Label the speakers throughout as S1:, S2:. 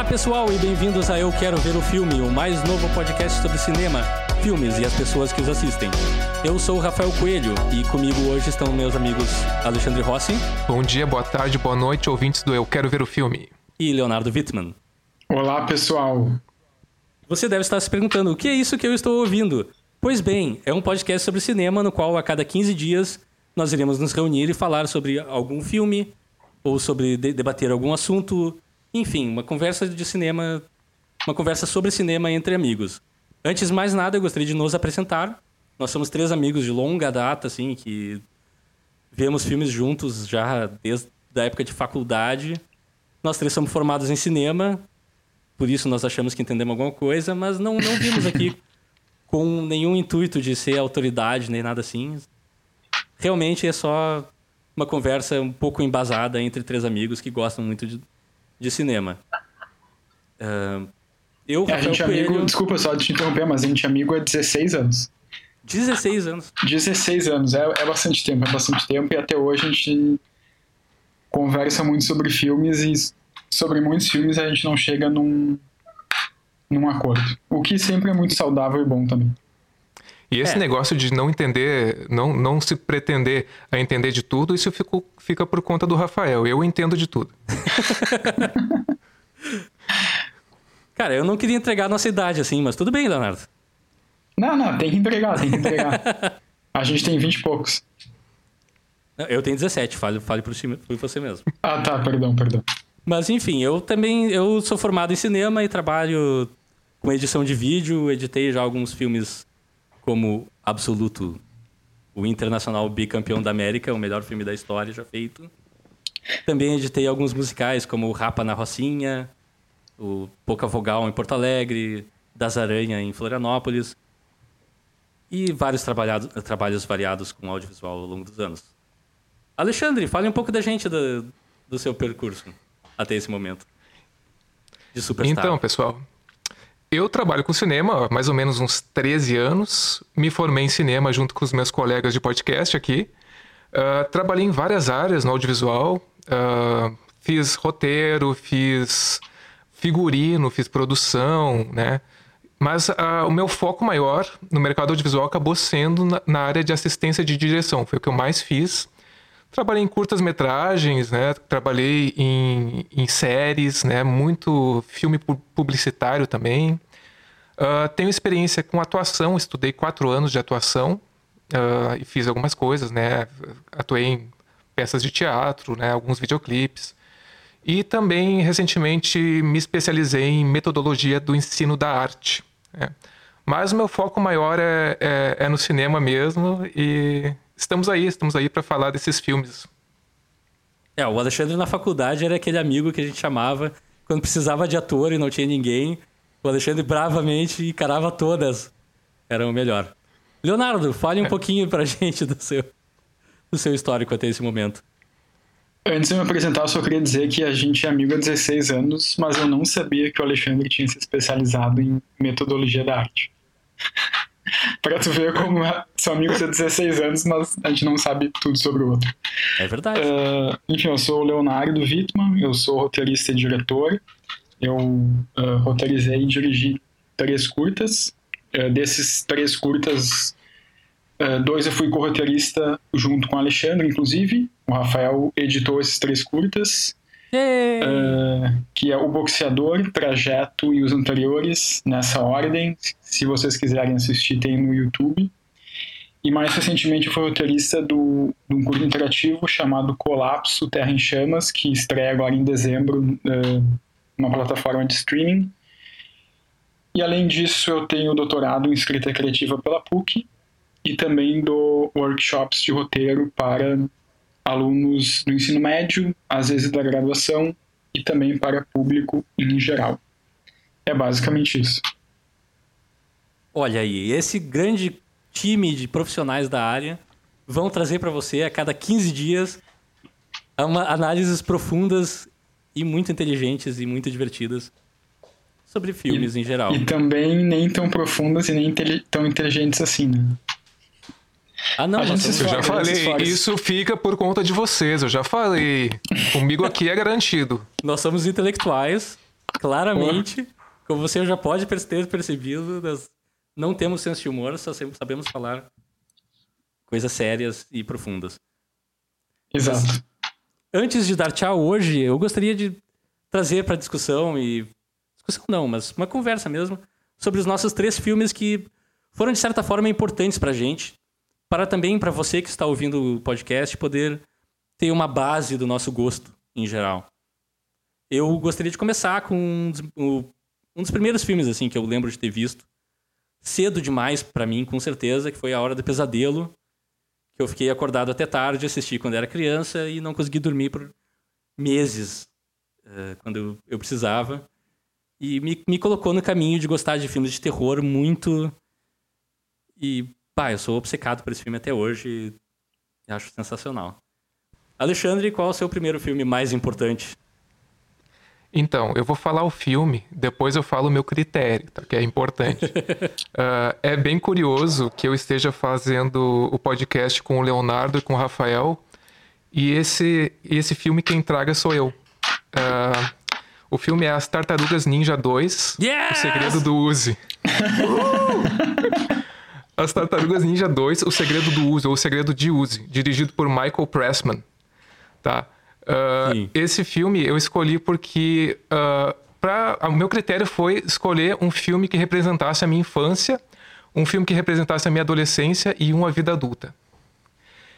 S1: Olá pessoal e bem-vindos a Eu Quero Ver o Filme, o mais novo podcast sobre cinema, filmes e as pessoas que os assistem. Eu sou o Rafael Coelho e comigo hoje estão meus amigos Alexandre Rossi.
S2: Bom dia, boa tarde, boa noite, ouvintes do Eu Quero Ver o Filme.
S1: E Leonardo Wittmann.
S3: Olá pessoal.
S1: Você deve estar se perguntando o que é isso que eu estou ouvindo? Pois bem, é um podcast sobre cinema no qual a cada 15 dias nós iremos nos reunir e falar sobre algum filme ou sobre de debater algum assunto enfim, uma conversa de cinema, uma conversa sobre cinema entre amigos. Antes de mais nada, eu gostaria de nos apresentar. Nós somos três amigos de longa data, assim, que vemos filmes juntos já desde a época de faculdade. Nós três somos formados em cinema, por isso nós achamos que entendemos alguma coisa, mas não, não vimos aqui com nenhum intuito de ser autoridade nem nada assim. Realmente é só uma conversa um pouco embasada entre três amigos que gostam muito de, de cinema. Uh, eu,
S3: é, a gente é Coelho... amigo, desculpa só te interromper, mas a gente é amigo há 16 anos.
S1: 16 anos?
S3: 16 anos, é, é bastante tempo, é bastante tempo, e até hoje a gente conversa muito sobre filmes e sobre muitos filmes a gente não chega num, num acordo. O que sempre é muito saudável e bom também.
S2: E esse é. negócio de não entender, não, não se pretender a entender de tudo, isso fica, fica por conta do Rafael. Eu entendo de tudo.
S1: Cara, eu não queria entregar a nossa idade assim, mas tudo bem, Leonardo.
S3: Não, não, tem que entregar, tem que entregar. a gente tem 20 e poucos.
S1: Eu tenho 17, fale, fale por, si, por você mesmo.
S3: Ah, tá, perdão, perdão.
S1: Mas enfim, eu também eu sou formado em cinema e trabalho com edição de vídeo, editei já alguns filmes como absoluto o internacional bicampeão da América, o melhor filme da história já feito. Também editei alguns musicais, como o Rapa na Rocinha, o Pouca Vogal em Porto Alegre, Das Aranha em Florianópolis. E vários trabalhos variados com audiovisual ao longo dos anos. Alexandre, fale um pouco da gente, do, do seu percurso até esse momento. De superstar.
S2: Então, pessoal, eu trabalho com cinema há mais ou menos uns 13 anos. Me formei em cinema junto com os meus colegas de podcast aqui. Uh, trabalhei em várias áreas no audiovisual. Uh, fiz roteiro, fiz figurino, fiz produção, né? Mas uh, o meu foco maior no mercado audiovisual acabou sendo na, na, área de assistência de direção. Foi o que eu mais fiz. Trabalhei em curtas metragens, né? Trabalhei em, em séries, né? Muito filme publicitário também. Uh, tenho experiência com atuação, estudei quatro anos de atuação uh, e fiz algumas coisas, né? Atuei em peças de teatro, né? Alguns videoclipes. E também, recentemente, me especializei em metodologia do ensino da arte. Né? Mas o meu foco maior é, é, é no cinema mesmo e estamos aí, estamos aí para falar desses filmes.
S1: É, o Alexandre na faculdade era aquele amigo que a gente chamava quando precisava de ator e não tinha ninguém. O Alexandre bravamente encarava todas. Era o melhor. Leonardo, fale um é. pouquinho pra gente do seu, do seu histórico até esse momento.
S3: Antes de me apresentar, eu só queria dizer que a gente é amigo há 16 anos, mas eu não sabia que o Alexandre tinha se especializado em metodologia da arte. pra tu ver como é, são amigos há 16 anos, mas a gente não sabe tudo sobre o outro.
S1: É verdade.
S3: Uh, enfim, eu sou o Leonardo Wittmann, eu sou roteirista e diretor. Eu uh, roteirizei e dirigi três curtas. Uh, desses três curtas, dois eu fui co-roteirista junto com o Alexandre, inclusive. O Rafael editou esses três curtas. Uh, que é o Boxeador, Trajeto e os anteriores, nessa ordem. Se vocês quiserem assistir, tem no YouTube. E mais recentemente fui roteirista do, de um curso interativo chamado Colapso Terra em Chamas, que estreia agora em dezembro uh, numa plataforma de streaming. E além disso, eu tenho doutorado em escrita criativa pela PUC e também dou workshops de roteiro para alunos do ensino médio, às vezes da graduação e também para público em geral. É basicamente isso.
S1: Olha aí, esse grande time de profissionais da área vão trazer para você a cada 15 dias uma, análises profundas e muito inteligentes e muito divertidas sobre filmes
S3: e,
S1: em geral.
S3: E também nem tão profundas e nem tão inteligentes assim, né?
S1: Ah, não,
S2: mas eu já falei, isso fica por conta de vocês, eu já falei. Comigo aqui é garantido.
S1: Nós somos intelectuais Claramente, como você já pode ter percebido, nós não temos senso de humor, só sabemos falar coisas sérias e profundas.
S3: Exato. Mas,
S1: antes de dar tchau hoje, eu gostaria de trazer para discussão e discussão não, mas uma conversa mesmo sobre os nossos três filmes que foram de certa forma importantes para a gente, para também para você que está ouvindo o podcast poder ter uma base do nosso gosto em geral. Eu gostaria de começar com um dos, um dos primeiros filmes assim que eu lembro de ter visto cedo demais para mim, com certeza, que foi A Hora do Pesadelo, que eu fiquei acordado até tarde, assisti quando era criança e não consegui dormir por meses uh, quando eu, precisava. E me, me colocou no caminho de gostar de filmes de terror muito. E, pá, eu sou obcecado por esse filme até hoje e acho sensacional. Alexandre, qual é o seu primeiro filme mais importante
S2: então, eu vou falar o filme, depois eu falo o meu critério, tá? que é importante. uh, é bem curioso que eu esteja fazendo o podcast com o Leonardo e com o Rafael, e esse, esse filme quem traga sou eu. Uh, o filme é As Tartarugas Ninja 2,
S1: yes!
S2: O Segredo do Uzi. As Tartarugas Ninja 2, O Segredo do Uzi, ou O Segredo de Uzi, dirigido por Michael Pressman. Tá? Uh, esse filme eu escolhi porque uh, pra, o meu critério foi escolher um filme que representasse a minha infância, um filme que representasse a minha adolescência e uma vida adulta.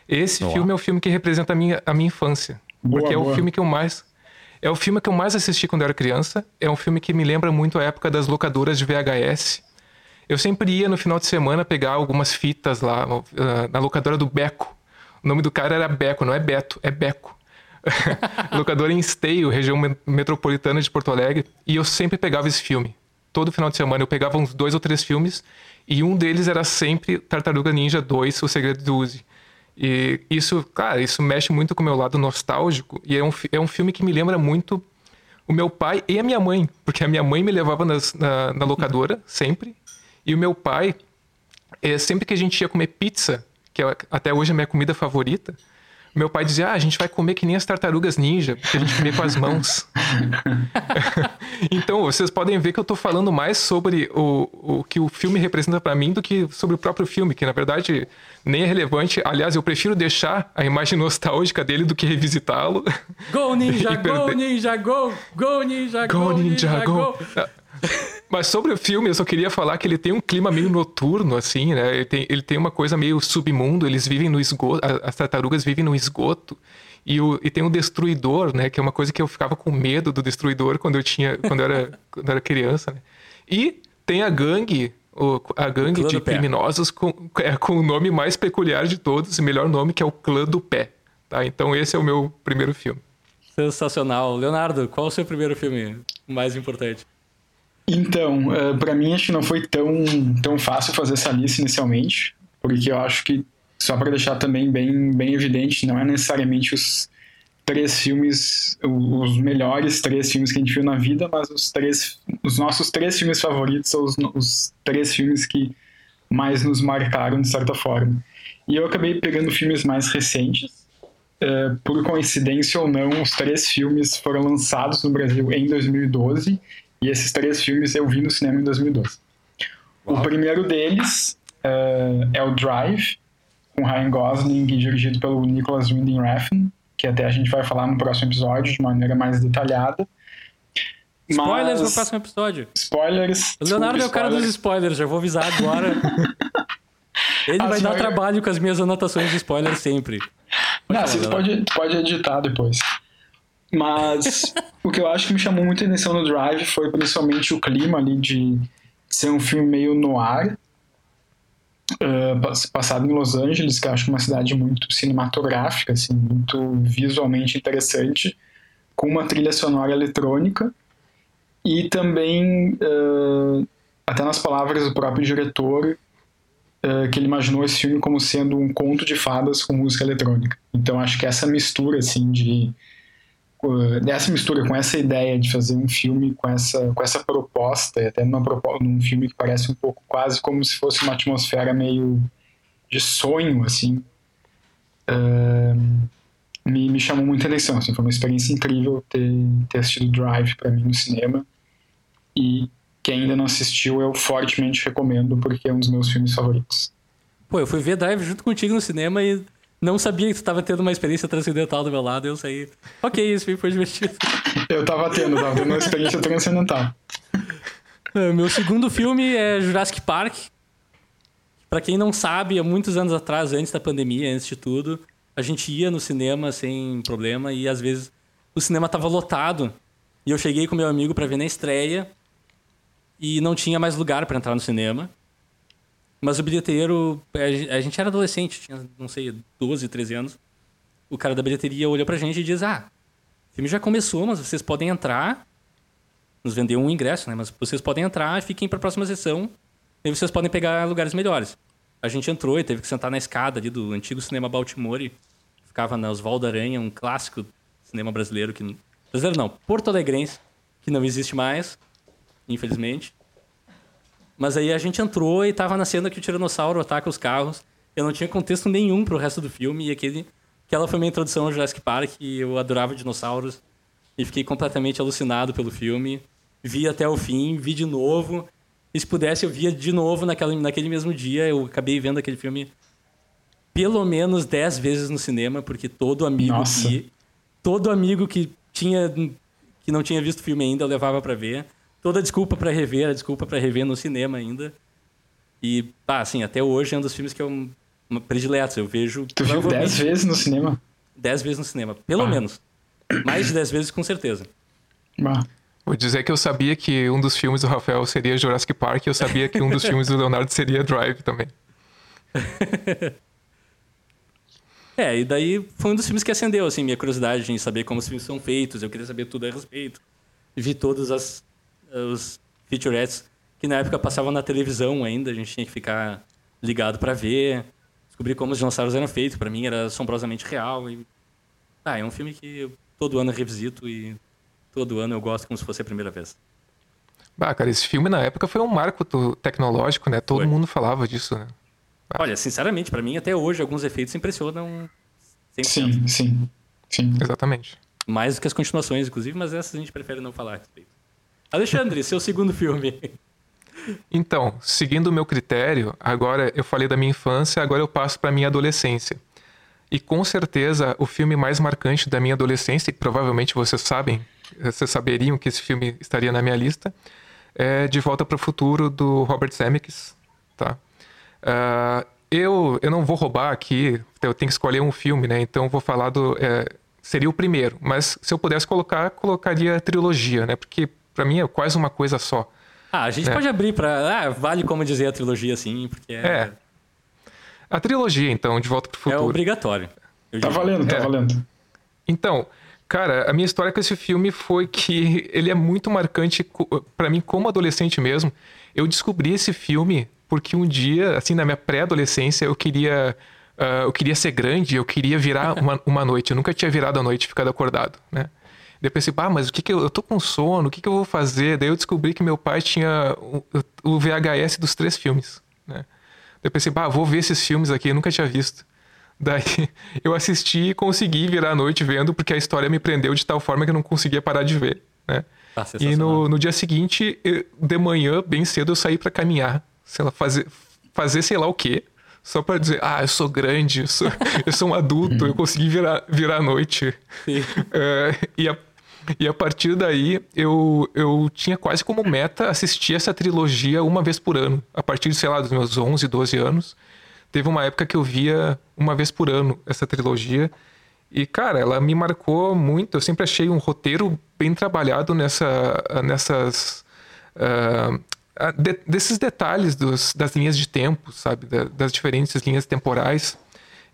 S2: Esse Olá. filme é o filme que representa a minha, a minha infância. Boa, porque é boa. o filme que eu mais. É o filme que eu mais assisti quando eu era criança. É um filme que me lembra muito a época das locadoras de VHS. Eu sempre ia no final de semana pegar algumas fitas lá uh, na locadora do Beco. O nome do cara era Beco, não é Beto, é Beco. locadora em Esteio, região metropolitana de Porto Alegre, e eu sempre pegava esse filme. Todo final de semana eu pegava uns dois ou três filmes, e um deles era sempre Tartaruga Ninja 2, O Segredo do Uzi. E isso, cara, isso mexe muito com o meu lado nostálgico, e é um, é um filme que me lembra muito o meu pai e a minha mãe, porque a minha mãe me levava nas, na, na locadora, sempre, e o meu pai, é, sempre que a gente ia comer pizza, que é até hoje a minha comida favorita, meu pai dizia: ah, a gente vai comer que nem as tartarugas ninja, porque a gente come com as mãos. então, vocês podem ver que eu estou falando mais sobre o, o que o filme representa para mim do que sobre o próprio filme, que na verdade nem é relevante. Aliás, eu prefiro deixar a imagem nostálgica dele do que revisitá-lo.
S1: Go Ninja, go Ninja, go! Go Ninja, go, go ninja go!
S2: Mas sobre o filme, eu só queria falar que ele tem um clima meio noturno, assim, né? Ele tem, ele tem uma coisa meio submundo, eles vivem no esgoto, as tartarugas vivem no esgoto. E, o, e tem o Destruidor, né? Que é uma coisa que eu ficava com medo do Destruidor quando eu tinha, quando eu era, quando eu era criança, né? E tem a gangue, o, a gangue de criminosos com, é, com o nome mais peculiar de todos, o melhor nome, que é o Clã do Pé. Tá? Então esse é o meu primeiro filme.
S1: Sensacional. Leonardo, qual é o seu primeiro filme mais importante?
S3: Então, uh, eh, para mim acho que não foi tão, tão fácil fazer essa lista inicialmente, porque eu acho que, só para deixar também bem, bem evidente, não é necessariamente os três filmes, os melhores três filmes que a gente viu na vida, mas os três, os nossos três filmes favoritos são os, os três filmes que mais nos marcaram de certa forma. E eu acabei pegando filmes mais recentes. Uh, por coincidência ou não, os três filmes foram lançados no Brasil em 2012 e esses três filmes eu vi no cinema em 2012. Uau. O primeiro deles uh, é o Drive, com Ryan Gosling e dirigido pelo Nicholas Winding Refn, que até a gente vai falar no próximo episódio de maneira mais detalhada.
S1: Spoilers Mas... no próximo episódio.
S3: Spoilers.
S1: O Leonardo é o cara dos spoilers, já vou avisar agora. Ele vai dar trabalho com as minhas anotações de spoilers sempre.
S3: Pode Não, você pode, pode editar depois. Mas o que eu acho que me chamou muita atenção no Drive foi principalmente o clima ali de ser um filme meio no ar, uh, passado em Los Angeles, que eu acho uma cidade muito cinematográfica, assim, muito visualmente interessante, com uma trilha sonora eletrônica e também, uh, até nas palavras do próprio diretor, uh, que ele imaginou esse filme como sendo um conto de fadas com música eletrônica. Então acho que essa mistura assim de dessa mistura com essa ideia de fazer um filme com essa, com essa proposta, e até numa num filme que parece um pouco quase como se fosse uma atmosfera meio de sonho, assim, uh, me, me chamou muita atenção. Assim, foi uma experiência incrível ter, ter assistido Drive para mim no cinema. e quem ainda não assistiu eu fortemente recomendo porque é um dos meus filmes favoritos.
S1: Pô, eu fui ver Drive junto contigo no cinema e não sabia que tu tava tendo uma experiência transcendental do meu lado, eu saí. Ok, esse filme foi divertido.
S3: eu tava tendo, tava tendo uma experiência transcendental.
S1: É, meu segundo filme é Jurassic Park. Para quem não sabe, há muitos anos atrás, antes da pandemia, antes de tudo, a gente ia no cinema sem problema e às vezes o cinema tava lotado. E eu cheguei com meu amigo para ver na estreia e não tinha mais lugar para entrar no cinema. Mas o bilheteiro, a gente era adolescente, tinha, não sei, 12, 13 anos. O cara da bilheteria olhou pra gente e diz: Ah, o filme já começou, mas vocês podem entrar. Nos vendeu um ingresso, né? Mas vocês podem entrar e fiquem pra próxima sessão. E vocês podem pegar lugares melhores. A gente entrou e teve que sentar na escada ali do antigo cinema Baltimore. Ficava na Oswaldo Aranha, um clássico cinema brasileiro que. Brasileiro não, Porto Alegrense, que não existe mais, infelizmente. Mas aí a gente entrou e tava na cena que o Tiranossauro ataca os carros. Eu não tinha contexto nenhum pro resto do filme. E aquele, aquela foi minha introdução ao Jurassic Park. E eu adorava dinossauros. E fiquei completamente alucinado pelo filme. Vi até o fim, vi de novo. E se pudesse, eu via de novo naquela, naquele mesmo dia. Eu acabei vendo aquele filme pelo menos dez vezes no cinema, porque todo amigo Nossa. que. Todo amigo que tinha. que não tinha visto o filme ainda, eu levava para ver toda desculpa para rever, a desculpa para rever no cinema ainda. E, pá, assim, até hoje é um dos filmes que eu prediletos. Eu vejo.
S3: Tu viu dez vezes no cinema?
S1: Dez vezes no cinema, pelo ah. menos. Mais de dez vezes, com certeza.
S2: Ah. Vou dizer que eu sabia que um dos filmes do Rafael seria Jurassic Park e eu sabia que um dos filmes do Leonardo seria Drive também.
S1: é, e daí foi um dos filmes que acendeu, assim, minha curiosidade em saber como os filmes são feitos. Eu queria saber tudo a respeito. Vi todas as os featurettes que na época passavam na televisão ainda, a gente tinha que ficar ligado para ver, descobrir como os dinossauros eram feitos, para mim era assombrosamente real e ah, é um filme que todo ano eu revisito e todo ano eu gosto como se fosse a primeira vez.
S2: Bah, cara, esse filme na época foi um marco tecnológico, né? Todo foi. mundo falava disso, né?
S1: Olha, sinceramente, para mim até hoje alguns efeitos impressionam
S3: 100%. Sim, sim, sim.
S2: Exatamente.
S1: Mais do que as continuações, inclusive, mas essas a gente prefere não falar a respeito. Alexandre, seu segundo filme.
S2: Então, seguindo o meu critério, agora eu falei da minha infância, agora eu passo para minha adolescência. E com certeza o filme mais marcante da minha adolescência, e provavelmente vocês sabem, vocês saberiam que esse filme estaria na minha lista, é De Volta para o Futuro do Robert Zemeckis, tá? Uh, eu, eu não vou roubar aqui, eu tenho que escolher um filme, né? Então vou falar do é, seria o primeiro, mas se eu pudesse colocar, colocaria a trilogia, né? Porque para mim é quase uma coisa só.
S1: Ah, a gente né? pode abrir para. Ah, vale como dizer a trilogia assim, porque é. é.
S2: A trilogia, então, De Volta pro é Futuro.
S1: É obrigatório.
S3: Tá valendo, tá é. valendo.
S2: Então, cara, a minha história com esse filme foi que ele é muito marcante para mim como adolescente mesmo. Eu descobri esse filme porque um dia, assim, na minha pré-adolescência, eu queria. Uh, eu queria ser grande, eu queria virar uma, uma noite. Eu nunca tinha virado a noite ficado acordado, né? Daí eu pensei, ah, mas o que que eu, eu tô com sono, o que que eu vou fazer? Daí eu descobri que meu pai tinha o, o VHS dos três filmes, né? Daí eu pensei, ah, vou ver esses filmes aqui, eu nunca tinha visto. Daí eu assisti e consegui virar a noite vendo, porque a história me prendeu de tal forma que eu não conseguia parar de ver, né? Ah, e no, no dia seguinte, de manhã, bem cedo, eu saí para caminhar, sei lá, fazer, fazer sei lá o quê, só para dizer, ah, eu sou grande, eu sou, eu sou um adulto, eu consegui virar, virar a noite. Sim. É, e a e a partir daí, eu, eu tinha quase como meta assistir essa trilogia uma vez por ano. A partir, de, sei lá, dos meus 11, 12 anos. Teve uma época que eu via uma vez por ano essa trilogia. E, cara, ela me marcou muito. Eu sempre achei um roteiro bem trabalhado nessa, nessas. Uh, de, desses detalhes dos, das linhas de tempo, sabe? Da, das diferentes linhas temporais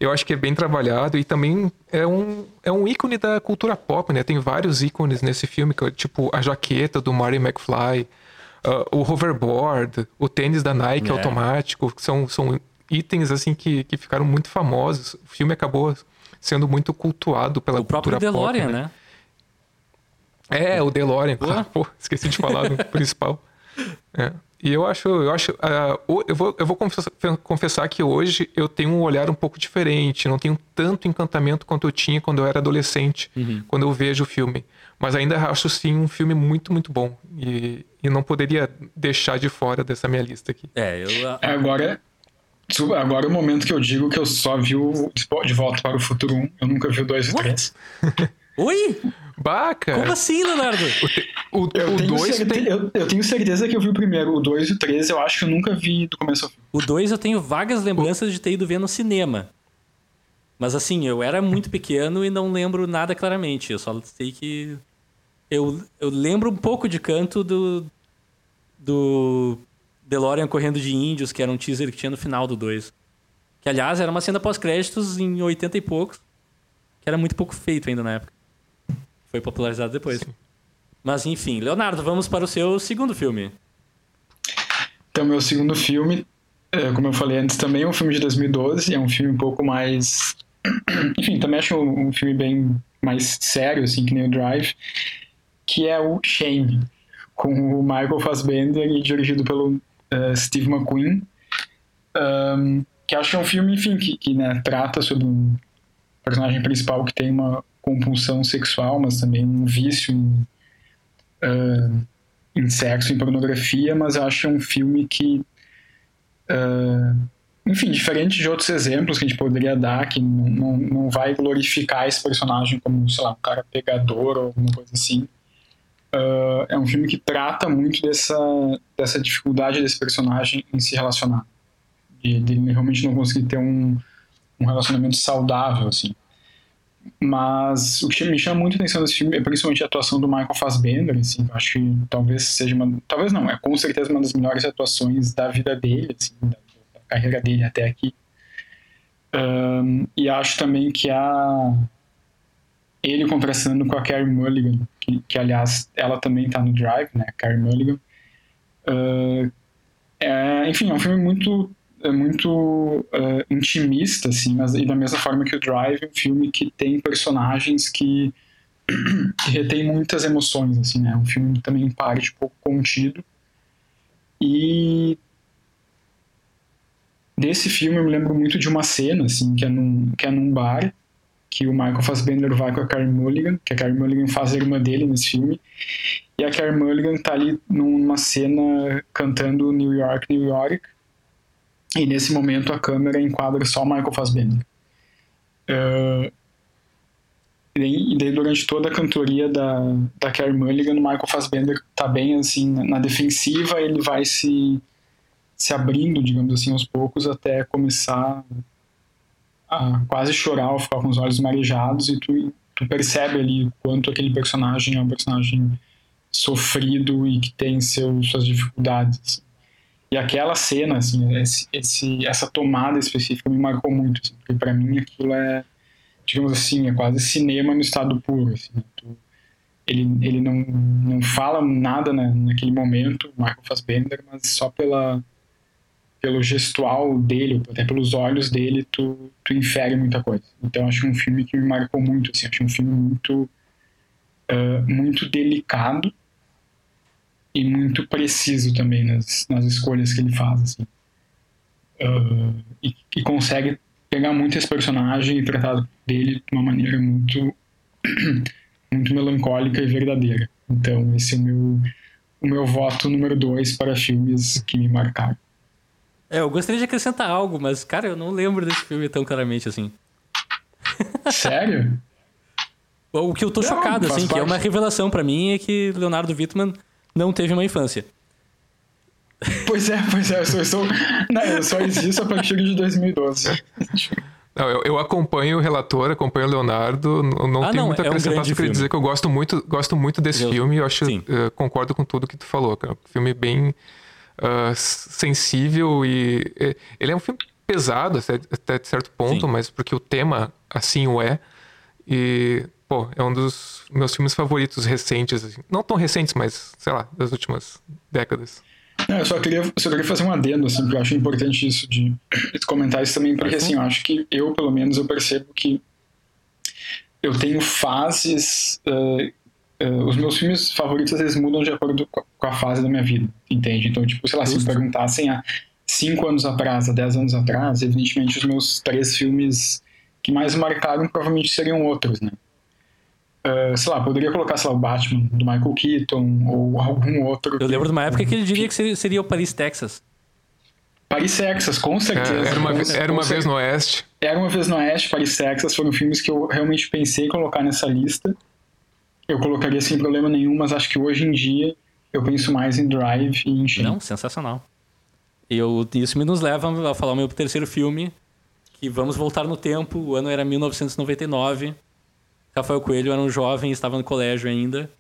S2: eu acho que é bem trabalhado e também é um, é um ícone da cultura pop, né? Tem vários ícones nesse filme, tipo a jaqueta do Marty McFly, uh, o hoverboard, o tênis da Nike é. automático, são, são itens assim que, que ficaram muito famosos. O filme acabou sendo muito cultuado pela o cultura pop. O próprio DeLorean, né? né? É, o DeLorean. Ah, pô, esqueci de falar do principal. É. E eu acho, eu acho, uh, eu vou, eu vou confessar, confessar, que hoje eu tenho um olhar um pouco diferente, não tenho tanto encantamento quanto eu tinha quando eu era adolescente, uhum. quando eu vejo o filme. Mas ainda acho sim um filme muito, muito bom. E, e não poderia deixar de fora dessa minha lista aqui.
S1: É, eu.
S3: É, agora, agora é o momento que eu digo que eu só vi o De Volta para o Futuro 1, eu nunca vi o 2 e o 3.
S1: Oi?
S2: Baca!
S1: Como assim, Leonardo?
S3: O, o, eu, o tenho dois tem... eu, eu, tenho certeza que eu vi o primeiro. O 2 e o 3 eu acho que eu nunca vi do começo ao fim.
S1: O 2 eu tenho vagas lembranças de ter ido ver no cinema. Mas assim, eu era muito pequeno e não lembro nada claramente. Eu só sei que. Eu, eu lembro um pouco de canto do. Do. DeLorean correndo de índios, que era um teaser que tinha no final do 2. Que aliás era uma cena pós-créditos em 80 e poucos. Que era muito pouco feito ainda na época. Foi popularizado depois. Sim. Mas enfim, Leonardo, vamos para o seu segundo filme.
S3: Então, meu segundo filme, é, como eu falei antes, também é um filme de 2012. É um filme um pouco mais. Enfim, também acho um filme bem mais sério, assim, que nem o Drive, que é o Shame, com o Michael Fassbender e dirigido pelo uh, Steve McQueen. Um, que acho que é um filme, enfim, que, que né, trata sobre um personagem principal que tem uma compulsão sexual, mas também um vício em, uh, em sexo, em pornografia, mas acho um filme que, uh, enfim, diferente de outros exemplos que a gente poderia dar, que não, não, não vai glorificar esse personagem como, sei lá, um cara pegador ou alguma coisa assim, uh, é um filme que trata muito dessa, dessa dificuldade desse personagem em se relacionar, de, de realmente não conseguir ter um, um relacionamento saudável, assim. Mas o que me chama muito a atenção desse filme é principalmente a atuação do Michael Fassbender, assim, eu acho que talvez seja uma, talvez não, é com certeza uma das melhores atuações da vida dele, assim, da, da carreira dele até aqui. Um, e acho também que a ele contrastando com a Carrie Mulligan, que, que aliás ela também está no Drive, né, Carrie Mulligan. Uh, é, enfim, é um filme muito é muito uh, intimista, assim, mas e da mesma forma que o Drive, um filme que tem personagens que, que retém muitas emoções, assim, né? Um filme também em parte pouco contido. E desse filme eu me lembro muito de uma cena, assim, que é num, que é num bar, que o Michael Fassbender vai com a Carey Mulligan, que a Carey Mulligan faz a irmã dele nesse filme, e a Carey Mulligan tá ali numa cena cantando New York, New York, e nesse momento a câmera enquadra só Michael Fassbender. Uh, e daí durante toda a cantoria da, da Carey Mulligan, o Michael Fassbender tá bem assim na defensiva, ele vai se, se abrindo, digamos assim, aos poucos até começar a quase chorar ou ficar com os olhos marejados e tu, tu percebe ali o quanto aquele personagem é um personagem sofrido e que tem seu, suas dificuldades. E aquela cena, assim, esse, esse, essa tomada específica me marcou muito, assim, porque para mim aquilo é, digamos assim, é quase cinema no estado puro. Assim, né? ele, ele não, não fala nada né, naquele momento, o Michael Fassbender, mas só pela, pelo gestual dele, até pelos olhos dele, tu, tu infere muita coisa. Então acho um filme que me marcou muito, assim, acho um filme muito, uh, muito delicado, e muito preciso também nas, nas escolhas que ele faz, assim. Uh, e, e, consegue pegar muito esse personagem e tratar dele de uma maneira muito muito melancólica e verdadeira. Então, esse é o meu, o meu voto número dois para filmes que me marcaram.
S1: É, eu gostaria de acrescentar algo, mas, cara, eu não lembro desse filme tão claramente assim.
S3: Sério?
S1: O que eu tô não, chocado, assim, parte. que é uma revelação para mim é que Leonardo Wittmann não teve uma infância.
S3: Pois é, pois é, eu sou, eu sou, não, eu só existo a partir de 2012.
S2: Não, eu, eu, acompanho o relator, acompanho o Leonardo, não ah, tenho não, muito a é acrescentar, um só queria dizer que eu gosto muito, gosto muito desse eu, filme, eu acho, uh, concordo com tudo que tu falou, cara. Um filme bem uh, sensível e... Uh, ele é um filme pesado até, até certo ponto, sim. mas porque o tema assim o é, e pô, é um dos meus filmes favoritos recentes, assim. não tão recentes, mas sei lá, das últimas décadas.
S3: Não, eu só queria, só queria fazer um adendo, assim, porque eu acho importante isso de, de comentar isso também, porque assim, eu acho que eu, pelo menos, eu percebo que eu tenho fases uh, uh, os meus filmes favoritos às vezes mudam de acordo com a fase da minha vida, entende? Então, tipo, sei lá, Justo. se me perguntassem há cinco anos atrás, há dez anos atrás, evidentemente os meus três filmes que mais marcaram provavelmente seriam outros, né? Uh, sei lá, poderia colocar, sei lá, o Batman do Michael Keaton ou algum outro.
S1: Eu lembro de uma época que ele diria que seria, seria o Paris, Texas.
S3: Paris, Texas, com certeza.
S2: É, era uma, era uma vez no Oeste.
S3: Era uma vez no Oeste, Paris, Texas, foram filmes que eu realmente pensei em colocar nessa lista. Eu colocaria sem problema nenhum, mas acho que hoje em dia eu penso mais em Drive e em Shin.
S1: Não, sensacional. Eu, isso me nos leva a falar o meu terceiro filme, que vamos voltar no tempo, o ano era 1999. Rafael Coelho era um jovem, estava no colégio ainda.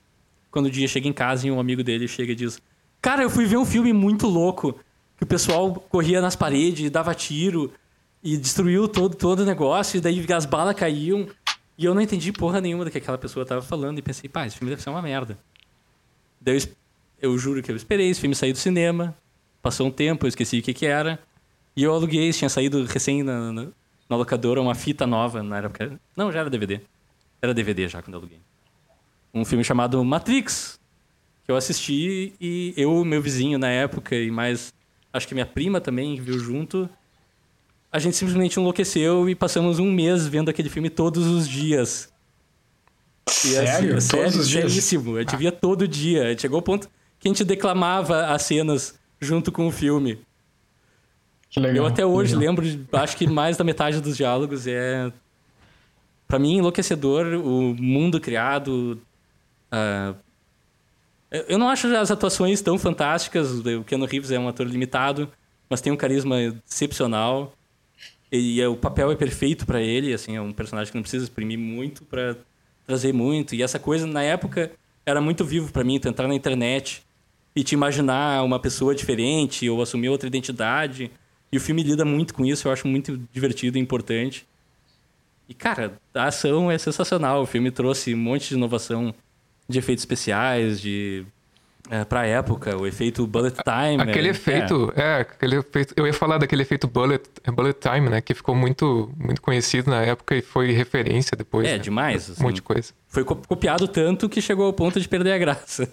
S1: Quando o dia chega em casa e um amigo dele chega e diz: Cara, eu fui ver um filme muito louco que o pessoal corria nas paredes, dava tiro e destruiu todo, todo o negócio, e daí as balas caíam. E eu não entendi porra nenhuma do que aquela pessoa estava falando e pensei, pá, esse filme deve ser uma merda. Daí eu, eu juro que eu esperei esse filme sair do cinema, passou um tempo, eu esqueci o que que era, e eu aluguei, tinha saído recém na, na, na locadora uma fita nova na época. Não, já era DVD. Era DVD já quando eu aluguei. Um filme chamado Matrix, que eu assisti e eu, meu vizinho na época e mais acho que minha prima também viu junto. A gente simplesmente enlouqueceu e passamos um mês vendo aquele filme todos os dias.
S3: E, sério?
S1: Assim, todos sério, os dias? Seríssimo. A gente via todo dia. Chegou ao ponto que a gente declamava as cenas junto com o filme.
S3: Que legal.
S1: Eu até hoje lembro, acho que mais da metade dos diálogos é para mim enlouquecedor o mundo criado, uh, eu não acho as atuações tão fantásticas. O Keanu Reeves é um ator limitado, mas tem um carisma excepcional. E o papel é perfeito para ele, assim, é um personagem que não precisa exprimir muito para trazer muito. E essa coisa na época era muito vivo para mim, tu entrar na internet e te imaginar uma pessoa diferente ou assumir outra identidade. E o filme lida muito com isso, eu acho muito divertido e importante. E cara, a ação é sensacional. O filme trouxe um monte de inovação de efeitos especiais, de é, pra época, o efeito bullet time.
S2: Aquele é, efeito, é. é. aquele efeito. Eu ia falar daquele efeito bullet, bullet time, né? Que ficou muito, muito conhecido na época e foi referência depois.
S1: É,
S2: né?
S1: demais.
S2: Assim, um monte de coisa.
S1: Foi copiado tanto que chegou ao ponto de perder a graça.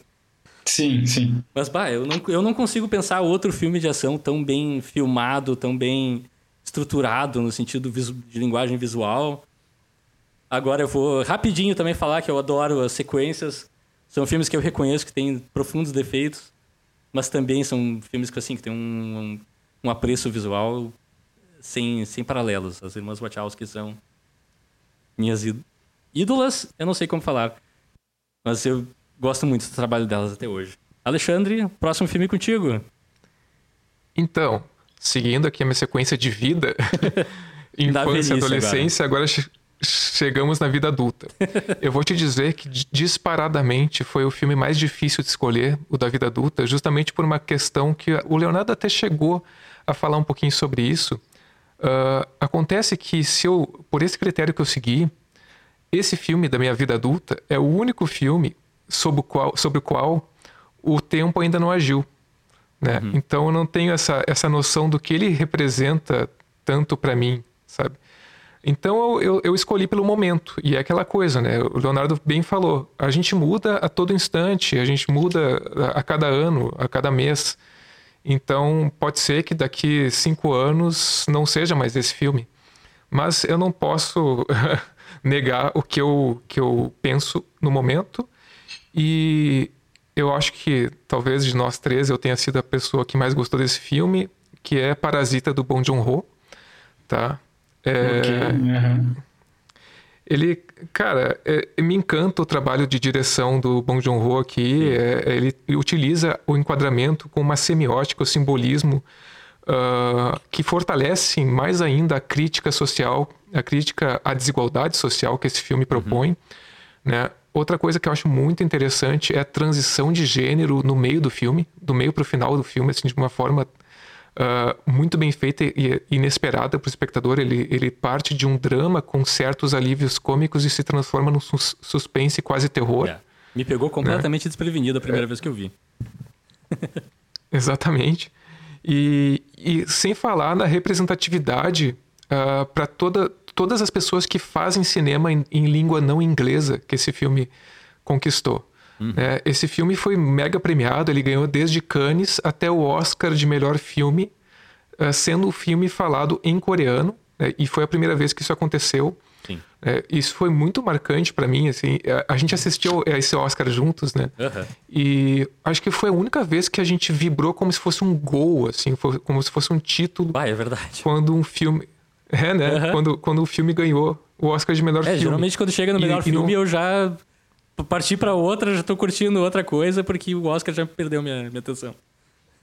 S3: Sim, sim.
S1: Mas, bah, eu não, eu não consigo pensar outro filme de ação tão bem filmado, tão bem estruturado no sentido de linguagem visual Agora eu vou rapidinho também falar que eu adoro as sequências. São filmes que eu reconheço que têm profundos defeitos, mas também são filmes que, assim, que têm um, um, um apreço visual sem, sem paralelos. As irmãs Wachowski são minhas ídolas, eu não sei como falar, mas eu gosto muito do trabalho delas até hoje. Alexandre, próximo filme contigo.
S2: Então, seguindo aqui a minha sequência de vida, infância e adolescência, agora, agora chegamos na vida adulta. Eu vou te dizer que disparadamente foi o filme mais difícil de escolher, o da vida adulta, justamente por uma questão que o Leonardo até chegou a falar um pouquinho sobre isso. Uh, acontece que se eu, por esse critério que eu segui, esse filme da minha vida adulta é o único filme sobre o qual, sobre o, qual o tempo ainda não agiu. Né? Uhum. Então eu não tenho essa, essa noção do que ele representa tanto para mim, sabe? Então eu, eu, escolhi pelo momento. E é aquela coisa, né? O Leonardo bem falou. A gente muda a todo instante, a gente muda a, a cada ano, a cada mês. Então pode ser que daqui cinco anos não seja mais esse filme. Mas eu não posso negar o que eu, que eu penso no momento. E eu acho que talvez de nós três eu tenha sido a pessoa que mais gostou desse filme, que é Parasita do Bong Joon-ho, tá? É, okay. uhum. Ele, cara, é, me encanta o trabalho de direção do Bong Joon-ho aqui. É, ele utiliza o enquadramento com uma semiótica, o simbolismo uh, que fortalece mais ainda a crítica social, a crítica à desigualdade social que esse filme propõe. Uhum. Né? Outra coisa que eu acho muito interessante é a transição de gênero no meio do filme, do meio para o final do filme, assim, de uma forma uh, muito bem feita e inesperada para o espectador. Ele, ele parte de um drama com certos alívios cômicos e se transforma num suspense quase terror. É.
S1: Me pegou completamente né? desprevenido a primeira é. vez que eu vi.
S2: Exatamente. E, e, sem falar na representatividade uh, para toda, todas as pessoas que fazem cinema em, em, língua não inglesa que esse filme conquistou. Uhum. É, esse filme foi mega premiado, ele ganhou desde Cannes até o Oscar de melhor filme, uh, sendo o filme falado em coreano, né, e foi a primeira vez que isso aconteceu. É, isso foi muito marcante para mim, assim, a, a, gente assistiu esse Oscar juntos, né? Uhum. E acho que foi a única vez que a gente vibrou como se fosse um gol, assim, como se fosse um título.
S1: Ah, é verdade.
S2: Quando um filme... É, né? Uhum. Quando, quando o filme ganhou o Oscar de melhor é, filme.
S1: Geralmente quando chega no melhor e, filme e não... eu já parti para outra, já tô curtindo outra coisa porque o Oscar já perdeu minha, minha atenção.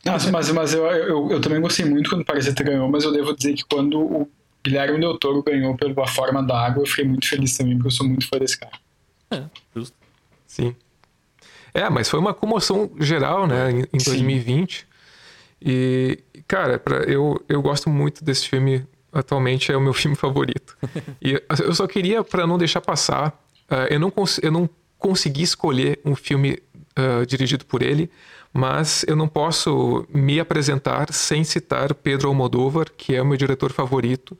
S3: Nossa, mas, mas eu, eu, eu também gostei muito quando o Parasita ganhou, mas eu devo dizer que quando o Guilherme Del Toro ganhou pela Forma da Água, eu fiquei muito feliz também, porque eu sou muito fã desse cara.
S1: É, justo.
S2: Sim. É, mas foi uma comoção geral, né, em, em 2020. E, cara, pra, eu, eu gosto muito desse filme, atualmente é o meu filme favorito. e eu só queria, para não deixar passar, uh, eu, não eu não consegui escolher um filme uh, dirigido por ele, mas eu não posso me apresentar sem citar Pedro Almodóvar, que é o meu diretor favorito.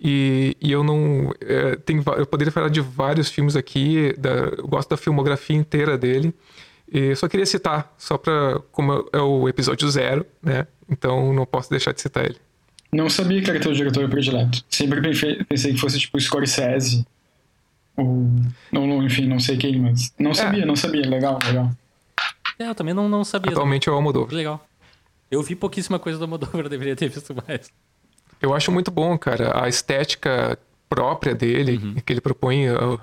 S2: E, e eu não. É, tem, eu poderia falar de vários filmes aqui, da, eu gosto da filmografia inteira dele. E só queria citar, só para. Como é o episódio zero, né? Então não posso deixar de citar ele.
S3: Não sabia que era teu diretor predileto. Sempre pensei que fosse tipo Scorsese. Ou. Não, enfim, não sei quem, mas. Não é. sabia, é. não sabia. Legal, legal.
S1: É, eu também não, não sabia.
S2: Atualmente é o Almodóvar.
S1: Legal. Eu vi pouquíssima coisa do Almodóvar, deveria ter visto mais.
S2: Eu acho muito bom, cara, a estética própria dele, uhum. que ele propõe, uh,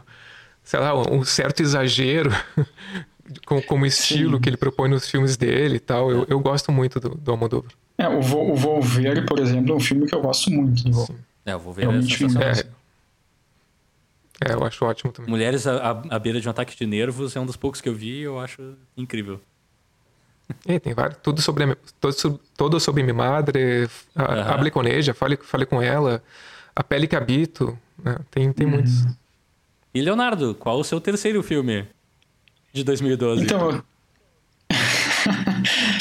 S2: sei lá, um certo exagero como estilo Sim. que ele propõe nos filmes dele e tal. Eu, eu gosto muito do, do Almodóvar.
S3: É, o, Vo, o Volver, por exemplo, é um filme que eu gosto muito. Do Sim.
S1: É, o Volver é, é
S2: É, eu acho ótimo também.
S1: Mulheres à, à, beira de um ataque de nervos é um dos poucos que eu vi e eu acho incrível.
S2: É, tem vários. Tudo sobre, todo, todo sobre minha madre, a, uhum. Hable com ella, fale, fale com ela, A Pele que Habito. Né? Tem, tem uhum. muitos.
S1: E Leonardo, qual o seu terceiro filme de 2012?
S3: Então.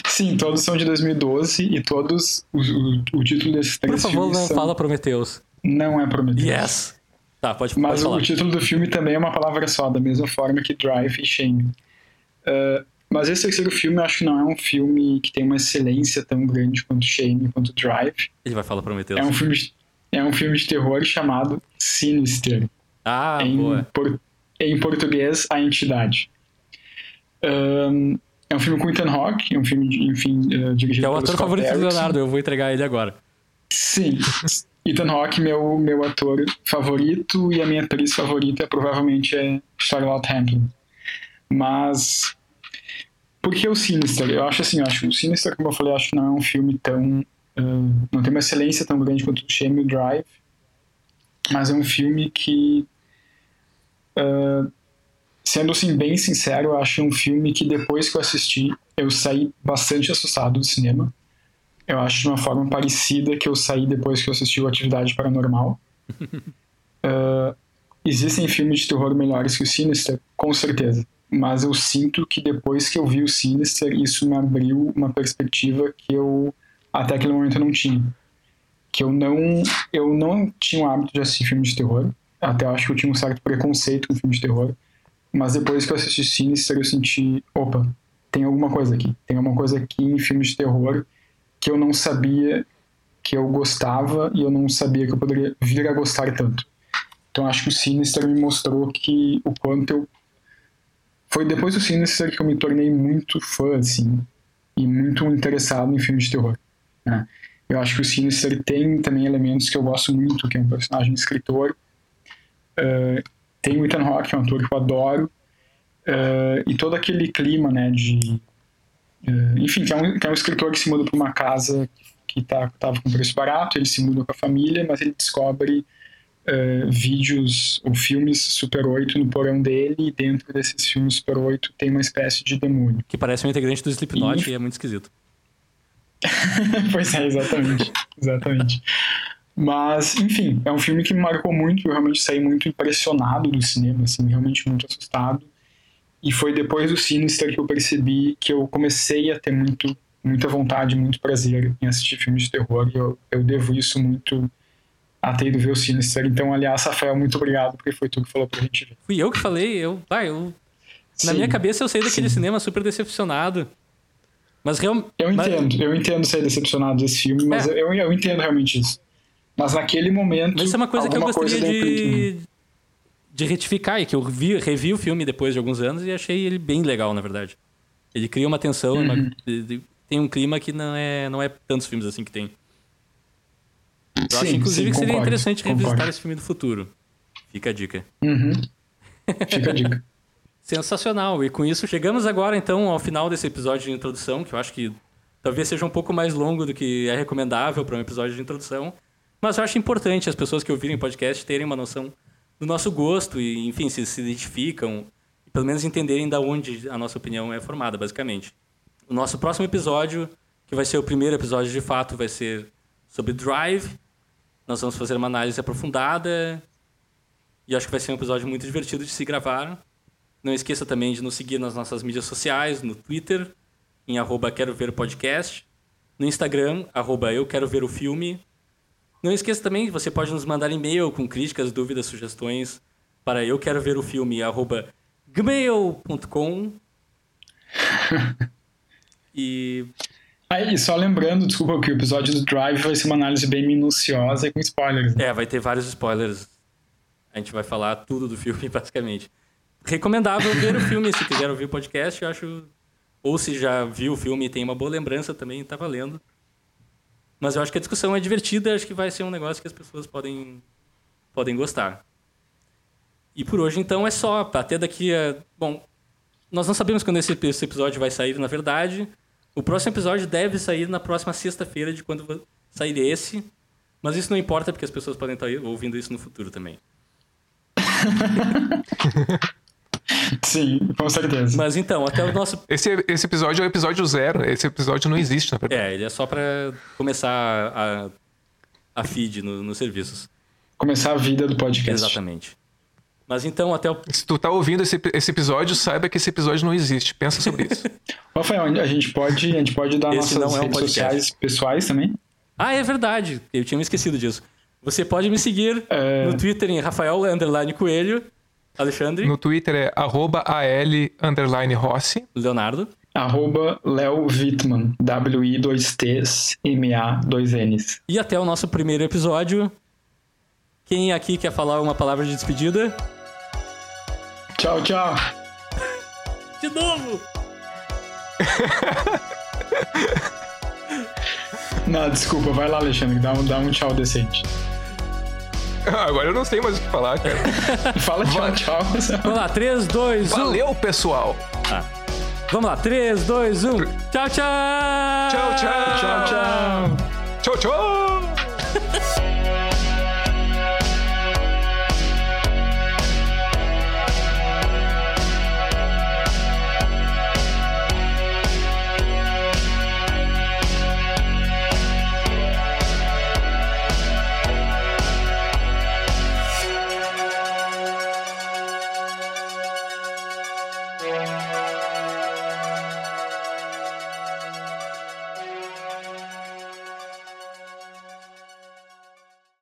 S3: Sim, todos são de 2012 e todos. O, o, o título desses três
S1: Por favor,
S3: não
S1: são... fala Prometheus.
S3: Não é Prometheus.
S1: Yes! Tá, pode,
S3: Mas
S1: pode falar.
S3: o título do filme também é uma palavra só, da mesma forma que Drive e Shame. Uh, mas esse terceiro filme eu acho que não é um filme que tem uma excelência tão grande quanto Shane, quanto Drive.
S1: Ele vai falar Prometheus.
S3: É um filme de, é um filme de terror chamado Sinister.
S1: Ah,
S3: em,
S1: boa.
S3: Por, em português, A Entidade. Um, é um filme com Ethan Hawke, é um filme, enfim, uh, dirigido
S1: Que é o ator favorito Erickson. do Leonardo, eu vou entregar ele agora.
S3: Sim. Ethan Hawke, meu, meu ator favorito, e a minha atriz favorita provavelmente é Charlotte Hamplin. Mas por que o Sinister? Eu acho assim, eu acho o Sinister, como eu falei, acho que não é um filme tão. Uh, não tem uma excelência tão grande quanto o Shame Drive, mas é um filme que. Uh, sendo assim, bem sincero, eu acho um filme que depois que eu assisti, eu saí bastante assustado do cinema. Eu acho de uma forma parecida que eu saí depois que eu assisti o Atividade Paranormal. uh, existem filmes de terror melhores que o Sinister? Com certeza mas eu sinto que depois que eu vi o Sinister, isso me abriu uma perspectiva que eu até aquele momento não tinha. Que eu não, eu não tinha o hábito de assistir filme de terror, até acho que eu tinha um certo preconceito com filme de terror, mas depois que eu assisti Sinister eu senti, opa, tem alguma coisa aqui, tem alguma coisa aqui em filmes de terror que eu não sabia que eu gostava e eu não sabia que eu poderia vir a gostar tanto. Então acho que o Sinister me mostrou que o quanto eu foi depois do Sinister que eu me tornei muito fã, assim, e muito interessado em filmes de terror. Né? Eu acho que o Sinister tem também elementos que eu gosto muito, que é um personagem escritor. Uh, tem o Ethan que é um ator que eu adoro. Uh, e todo aquele clima, né, de... Uh, enfim, que é, um, que é um escritor que se muda para uma casa que tá, tava com preço barato, ele se muda com a família, mas ele descobre uh, vídeos ou filmes Super 8 no porão dele e dentro desses filmes Super 8 tem uma espécie de demônio.
S1: Que parece um integrante do Slipknot e, e é muito esquisito.
S3: pois é, exatamente. exatamente. Mas, enfim, é um filme que me marcou muito, eu realmente saí muito impressionado do cinema, assim, realmente muito assustado. E foi depois do Sinister que eu percebi que eu comecei a ter muito, muita vontade, muito prazer em assistir filmes de terror. E eu, eu devo isso muito a ter ido ver o Sinister. Então, aliás, Rafael, muito obrigado, porque foi tu que falou pra gente ver.
S1: Fui eu que falei, eu. Ah, eu. Na
S3: Sim,
S1: minha cabeça eu saí daquele
S3: sim.
S1: cinema super decepcionado. Mas realmente.
S3: Eu entendo, eu entendo ser decepcionado desse filme, mas
S1: É.
S3: eu, eu entendo realmente isso. Mas naquele momento.
S1: Mas isso é uma coisa que eu gostaria de, de retificar, e que eu vi, revi o filme depois de alguns anos e achei ele bem legal, na verdade. Ele cria uma tensão,
S3: Uhum.
S1: uma- tem um clima que não é, não é tantos filmes assim que tem. Eu acho,
S3: Sim,
S1: inclusive,
S3: sim,
S1: que seria
S3: concordo,
S1: interessante revisitar
S3: concordo.
S1: esse filme do futuro. Fica a dica.
S3: Uhum. Fica a dica.
S1: Sensacional. E com isso, chegamos agora, então, ao final desse episódio de introdução, que eu acho que talvez seja um pouco mais longo do que é recomendável para um episódio de introdução. Mas eu acho importante as pessoas que ouvirem podcast terem uma noção do nosso gosto e, enfim, se se identificam pelo menos entenderem da onde a nossa opinião é formada, basicamente. O nosso próximo episódio, que vai ser o primeiro episódio de fato, vai ser sobre Drive. Nós vamos fazer uma análise aprofundada e acho que vai ser um episódio muito divertido de se gravar. Não esqueça também de nos seguir nas nossas mídias sociais, no Twitter, em arroba quero ver podcast, no Instagram, arroba eu quero ver o filme. Não esqueça também que você pode nos mandar e-mail com críticas, dúvidas, sugestões para eu quero ver o filme, arroba gmail.com. E
S3: Aí, só lembrando, desculpa, que o episódio do Drive vai ser uma análise bem minuciosa e com spoilers. né?
S1: É, vai ter vários spoilers. A gente vai falar tudo do filme, basicamente. Recomendável ver o filme, se quiser ouvir o podcast, eu acho. Ou se já viu o filme e tem uma boa lembrança também, tá valendo. Mas eu acho que a discussão é divertida, acho que vai ser um negócio que as pessoas podem, podem gostar. E por hoje, então, é só. Até daqui a. Bom, nós não sabemos quando esse, esse episódio vai sair, na verdade. O próximo episódio deve sair na próxima sexta-feira de quando sair esse. Mas isso não importa, porque as pessoas podem estar ouvindo isso no futuro também.
S3: Sim, com certeza.
S1: Mas então, até o nosso.
S2: Esse, esse episódio é o episódio zero. Esse episódio não existe, na verdade.
S1: É, ele é só pra começar a, a feed no- nos serviços.
S3: Começar a vida do podcast.
S1: Exatamente. Mas então, até o.
S2: Se tu tá ouvindo esse, esse episódio, saiba que esse episódio não existe. Pensa sobre isso.
S3: Rafael, a gente pode, a gente pode dar
S1: Esse
S3: nossas
S1: não é um
S3: redes
S1: podcast.
S3: sociais pessoais também?
S1: Ah, é verdade. Eu tinha me esquecido disso. Você pode me seguir
S3: É.
S1: no Twitter em Rafael Underline Coelho, Alexandre,
S2: No Twitter é arroba AL underline Rossi.
S1: Leonardo.
S3: Arroba Léo Wittmann, W-I-2-T's, M-A-2-N's.
S1: E até o nosso primeiro episódio. Quem aqui quer falar uma palavra de despedida?
S3: Tchau, tchau.
S1: De novo!
S3: Não, desculpa, vai lá, Alexandre, dá um, dá um tchau decente.
S2: Ah, Agora eu não sei mais o que falar, cara.
S3: Fala tchau, tchau.
S1: Vamos lá, 3, 2, 1.
S2: Valeu, pessoal!
S1: Vamos lá, 3, 2, 1. Tchau, tchau!
S2: Tchau, tchau!
S3: Tchau, tchau.
S2: Tchau, tchau!